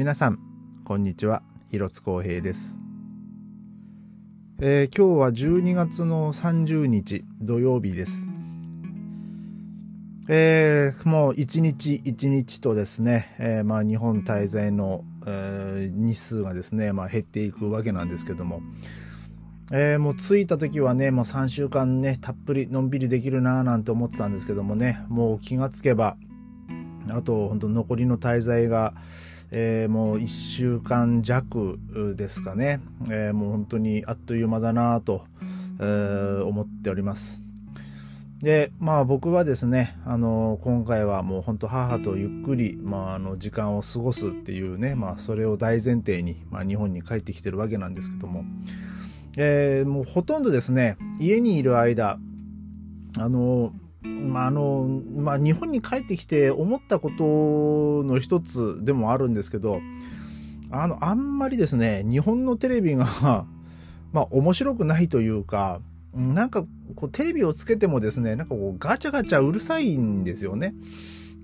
皆さんこんにちは。広津光平です、えー、今日は12月の30日土曜日です。えー、もう一日一日とですね、えー、まあ日本滞在の、えー、日数がですね、まあ減っていくわけなんですけども、えー、もう着いた時はね、もう3週間ね、たっぷりのんびりできるなぁなんて思ってたんですけどもね、もう気がつけば、あと本当残りの滞在が、えー、もう1週間弱ですかね、えー、もう本当にあっという間だなと、えー、思っております。で、まあ僕はですね、あの、今回はもう本当母とゆっくり、まああの、時間を過ごすっていうね、まあそれを大前提に、まあ日本に帰ってきてるわけなんですけども、えー、もうほとんどですね、家にいる間、あの、まあ、あの、まあ、日本に帰ってきて思ったことの一つでもあるんですけど、あの、あんまりですね、日本のテレビが まあ、面白くないというか、なんか、こう、テレビをつけてもですね、なんかこう、ガチャガチャうるさいんですよね。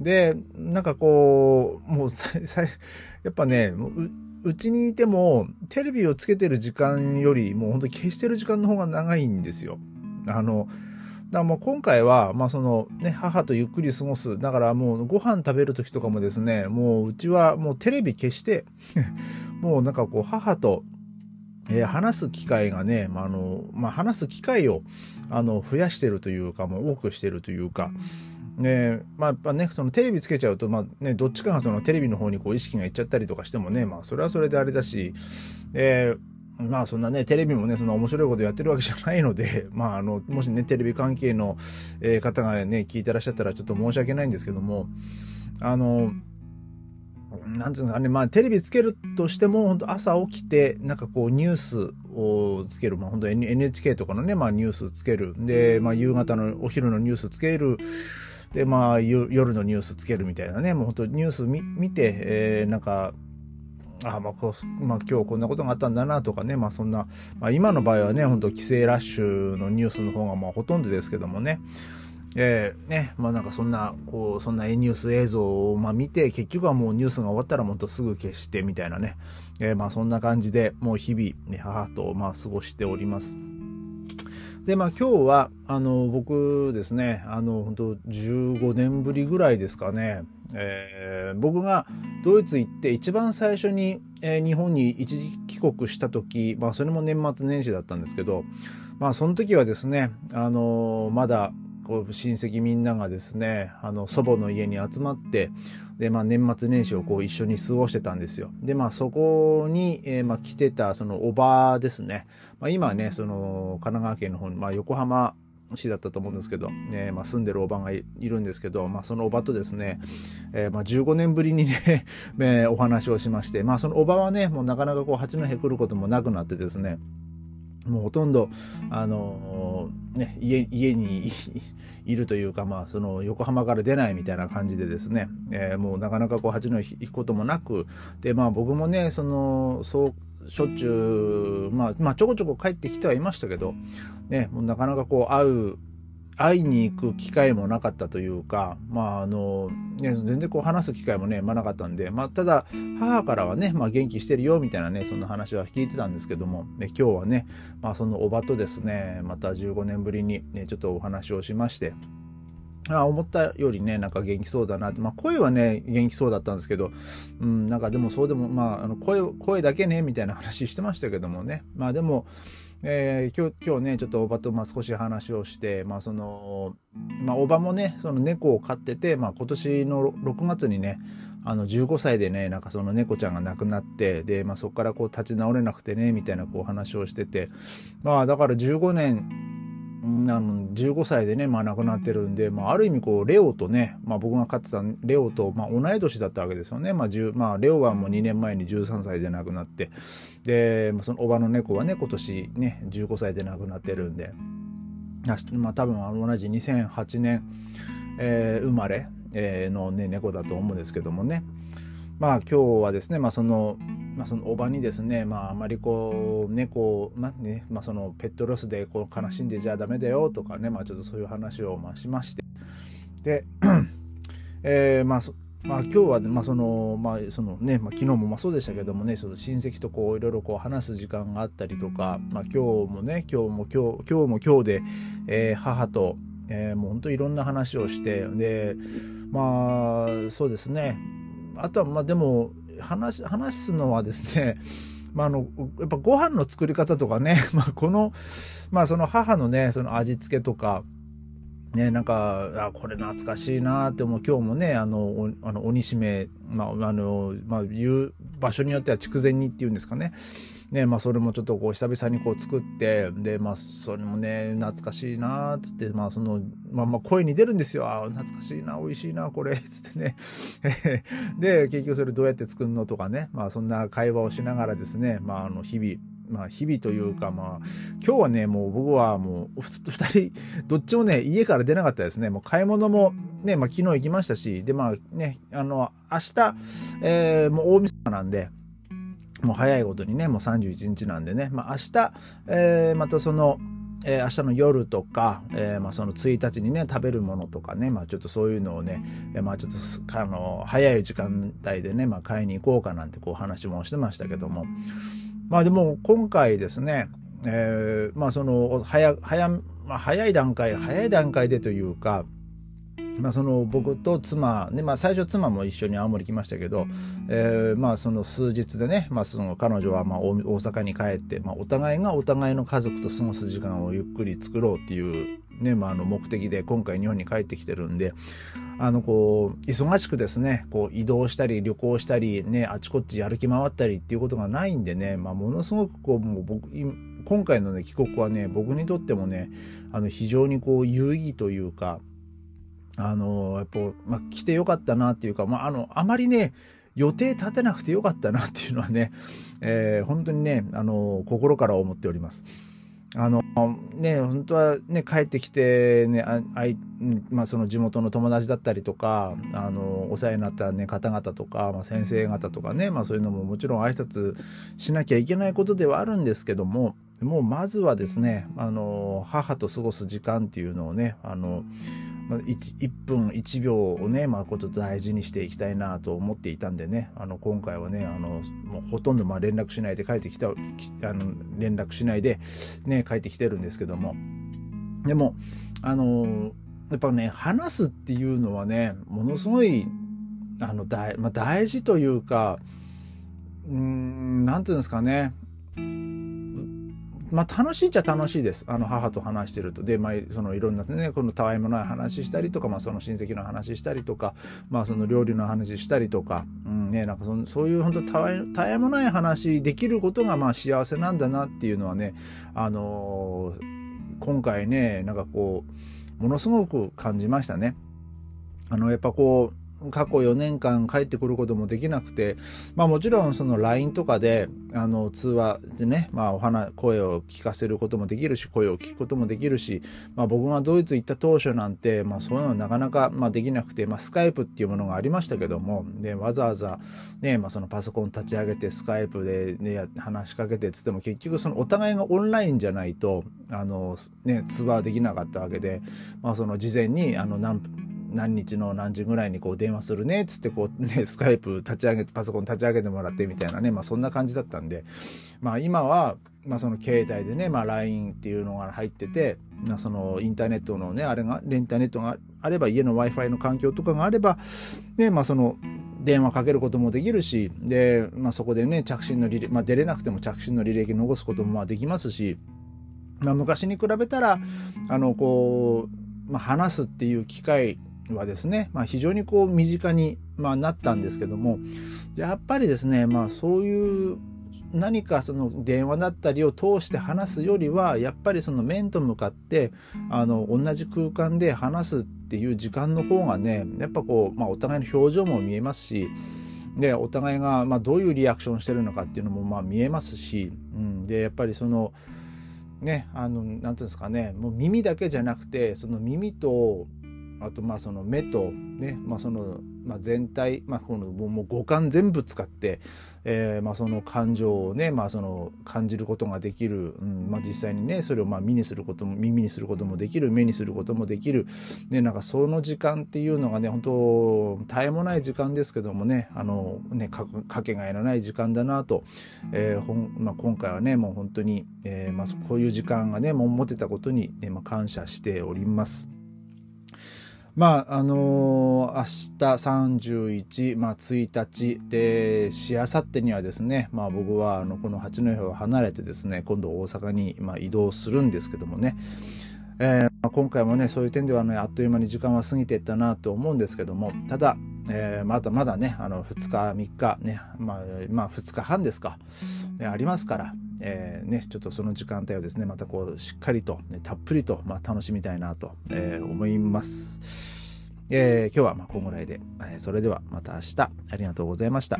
で、なんかこう、もう、やっぱね、うちにいても、テレビをつけてる時間より、もう本当に消してる時間の方が長いんですよ。あの、だからもう今回は、まあそのね、母とゆっくり過ごす。だからもうご飯食べる時とかもですね、もううちはもうテレビ消して もうなんかこう母とえー、話す機会がね、まあ、あの、まあ、話す機会を、あの、増やしてるというか、もう多くしてるというか、ね、まあ、やっぱね、そのテレビつけちゃうと、まあね、どっちかがそのテレビの方にこう意識がいっちゃったりとかしてもね、まあ、それはそれであれだし、えー、まあそんなね、テレビもね、そんな面白いことやってるわけじゃないので、まああの、もしね、テレビ関係の、え方がね、聞いてらっしゃったらちょっと申し訳ないんですけども、あの、なんていうんですかね、まあテレビつけるとしても、本当朝起きて、なんかこうニュースをつける、まあ本当 NHK とかのね、まあニュースつける。で、まあ夕方のお昼のニュースつける。で、まあ夜のニュースつけるみたいなね、もう本当ニュース見見て、えー、なんか、あまあこう、まあ今日こんなことがあったんだなとかね、まあそんな、まあ今の場合はね、本当帰省ラッシュのニュースの方がまあほとんどですけどもね、えー、ね、まあなんかそんな、こう、そんなニュース映像を、まあ見て、結局はもうニュースが終わったらもっとすぐ消してみたいなね、えー、まあそんな感じで、もう日々、ね、母と、まあ過ごしております。で、まあ今日は、あの、僕ですね、あの、本当15年ぶりぐらいですかね、えー、僕がドイツ行って一番最初に、えー、日本に一時帰国した時、まあそれも年末年始だったんですけど、まあその時はですね、あのまだこう親戚みんながですね、あの祖母の家に集まって、で、まあ年末年始をこう一緒に過ごしてたんですよ。で、まあそこに、えー、まあ来てたそのおばですね。まあ今ね、その神奈川県の方に、まあ横浜市だったと思うんですけど、ねまあ、住んでるおばがいるんですけど、まあ、そのおばとですね、えー、まあ15年ぶりにねえー、お話をしまして、まあ、そのおばはね、もうなかなかこう八戸来ることもなくなってですね、もうほとんど、あのー、ね、家、家に いるというか、まあ、その横浜から出ないみたいな感じでですね、えー、もうなかなかこう八戸行くこともなく、で、まあ僕もね、その、そう、しょっちゅう、まあ、まあちょこちょこ帰ってきてはいましたけど、ね、もうなかなかこう会う会いに行く機会もなかったというか、まああの、ね、全然こう話す機会もね、まあなかったんで、まあただ、母からはね、まあ元気してるよみたいなね、そんな話は聞いてたんですけども、ね、今日はね、まあそのおばとですね、また15年ぶりにね、ちょっとお話をしまして、あ思ったよりね、なんか元気そうだなって、まあ声はね、元気そうだったんですけど、うん、なんかでもそうでも、まあ、あの声、声だけね、みたいな話してましたけどもね、まあでも、えー、今日今日ねちょっとおばとまあ少し話をして、まあそのまあ、おばもねその猫を飼ってて、まあ、今年の6月にねあの15歳でねなんかその猫ちゃんが亡くなってで、まあ、そこからこう立ち直れなくてねみたいなこう話をしてて。まあだから15年あの15歳でね、まあ、亡くなってるんで、まあ、ある意味こうレオとね、まあ、僕が飼ってたレオと、まあ、同い年だったわけですよね、まあまあ、レオはもう2年前に13歳で亡くなってで、まあ、そのおばの猫はね今年ね15歳で亡くなってるんで、まあ、多分同じ2008年、えー、生まれ、えー、の、ね、猫だと思うんですけどもね。まあ今日はですね、まあ、そのまあ、そのおばにですね、まあ、あまりこう猫、まあねまあ、そのペットロスでこう悲しんでじゃあダメだよとかね、まあ、ちょっとそういう話をまあしまして。で、えー、まあまあ今日はね、まあその、まあそのね、まあ昨日もまあそうでしたけどもね、その親戚とこういろいろこう話す時間があったりとか、まあ今日もね、今日も今日、今日も今日で、えー、母と、えー、もう本当いろんな話をして、で、まあそうですね、あとはまあでも、話、話すのはですね、まあ、あの、やっぱご飯の作り方とかね、まあ、この、まあ、その母のね、その味付けとか、ね、なんか、あ、これ懐かしいなって思う。今日もね、あの、おあの鬼しめ、まあ、あの、まあ、言う場所によっては筑前煮っていうんですかね。ね、まあ、それもちょっとこう、久々にこう作って、で、まあ、それもね、懐かしいなつって、まあ、その、まあ、まあ、声に出るんですよ。あ、懐かしいな、美味しいな、これ、つってね。で、結局それどうやって作るのとかね、まあ、そんな会話をしながらですね、まあ、あの、日々、まあ、日々というか、まあ、今日はね、もう僕はもう、二人、どっちもね、家から出なかったですね。もう買い物もね、まあ、昨日行きましたし、で、まあね、あの、明日、えー、もう大晦日なんで、もう早いことにね、もう31日なんでね、まあ、明日、えー、またその、えー、明日の夜とか、えー、まあ、その1日にね食べるものとかね、まあ、ちょっとそういうのをね、えー、まあ、ちょっとあの早い時間帯でね、まあ、買いに行こうかなんてこう話もしてましたけども。まあでも今回ですね、えー、まあその早早,、ま、早い段階早い段階でというか、まあ、その僕と妻、ねまあ、最初妻も一緒に青森来ましたけど、えー、まあその数日でね、まあ、その彼女はまあ大阪に帰って、まあ、お互いがお互いの家族と過ごす時間をゆっくり作ろうっていうね、まあ、あの目的で今回日本に帰ってきてるんで、あのこう、忙しくですね、こう移動したり旅行したりね、あちこち歩き回ったりっていうことがないんでね、まあ、ものすごくこう、もう僕、今回のね、帰国はね、僕にとってもね、あの非常にこう有意義というか、あの、やっぱ、まあ、来てよかったなっていうか、まあ、あの、あまりね、予定立てなくてよかったなっていうのはね、えー、本当にね、あの、心から思っております。あの、ね、本当はね、帰ってきてね、ああい、まあ、その地元の友達だったりとか、あの、お世話になったね、方々とか、まあ、先生方とかね、まあ、そういうのももちろん挨拶しなきゃいけないことではあるんですけども、もうまずはですね、あの、母と過ごす時間っていうのをね、あの、まあ、1, 1分1秒をね、まあ、こと大事にしていきたいなと思っていたんでね、あの、今回はね、あの、もうほとんどまあ連絡しないで帰ってきた、あの、連絡しないで、ね、帰ってきてるんですけども、でも、あの、やっぱね、話すっていうのはね、ものすごい、あの、大、まあ、大事というか、うん、なんていうんですかね、まあ楽しいっちゃ楽しいです。あの母と話してると。で、まあそのいろんなね、このたわいもない話したりとか、まあその親戚の話したりとか、まあその料理の話したりとか、うんね、なんかそのそういう本当たわい、たわいもない話できることがまあ幸せなんだなっていうのはね、あのー、今回ね、なんかこう、ものすごく感じましたね。あの、やっぱこう、過去4年間帰ってくることもできなくて、まあもちろんその LINE とかで、あの、通話でね、まあお話、声を聞かせることもできるし、声を聞くこともできるし、まあ僕がドイツ行った当初なんて、まあそういうのなかなか、まあできなくて、まあスカイプっていうものがありましたけども、で、わざわざね、まあそのパソコン立ち上げて、スカイプでね、話しかけてつっても結局そのお互いがオンラインじゃないと、あの、ね、通話できなかったわけで、まあその事前に、あの、何、何日の何時ぐらいにこう電話するねっつってこうねスカイプ立ち上げてパソコン立ち上げてもらってみたいなねまあそんな感じだったんでまあ今はまあその携帯でねまあ LINE っていうのが入っててまあそのインターネットのねあれがインターネットがあれば家の Wi-Fi の環境とかがあればねまあその電話かけることもできるしでまあそこでね着信の履歴まあ出れなくても着信の履歴残すこともまあできますしまあ昔に比べたらあのこうまあ、話すっていう機会はですね、まあ、非常にこう身近に、まあ、なったんですけどもやっぱりですね、まあ、そういう何かその電話だったりを通して話すよりはやっぱりその面と向かってあの同じ空間で話すっていう時間の方がねやっぱこう、まあ、お互いの表情も見えますしでお互いがまあどういうリアクションしてるのかっていうのもまあ見えますし、うん、でやっぱりそのねあの何て言うんですかねもう耳だけじゃなくてその耳とあとまあその目とね、まあそのまあ、全体、まあ、このもう五感全部使って、えー、まあその感情をね、まあ、その感じることができる、うんまあ、実際にねそれをまあ見にすることも耳にすることもできる目にすることもできる、ね、なんかその時間っていうのがね本当絶えもない時間ですけどもねあのねかかけがえのない時間だなと、えーほんまあ、今回はねもう本当に、えーまあ、こういう時間がねもう持てたことに、ねまあ、感謝しております。まああのー、明日31、まあ、1日でしあさってにはですね、まあ、僕はあのこの八戸を離れてですね今度大阪に、まあ、移動するんですけどもね、えーま、今回もねそういう点ではねあっという間に時間は過ぎていったなと思うんですけどもただ、えー、まだまだねあの2日3日ね、まあ、まあ2日半ですか、ね、ありますからえー、ね、ちょっとその時間帯をですねまたこうしっかりと、ね、たっぷりと、まあ、楽しみたいなと、えー、思います、えー、今日はまあこんぐらいで、えそれではまた明日。ありがとうございました。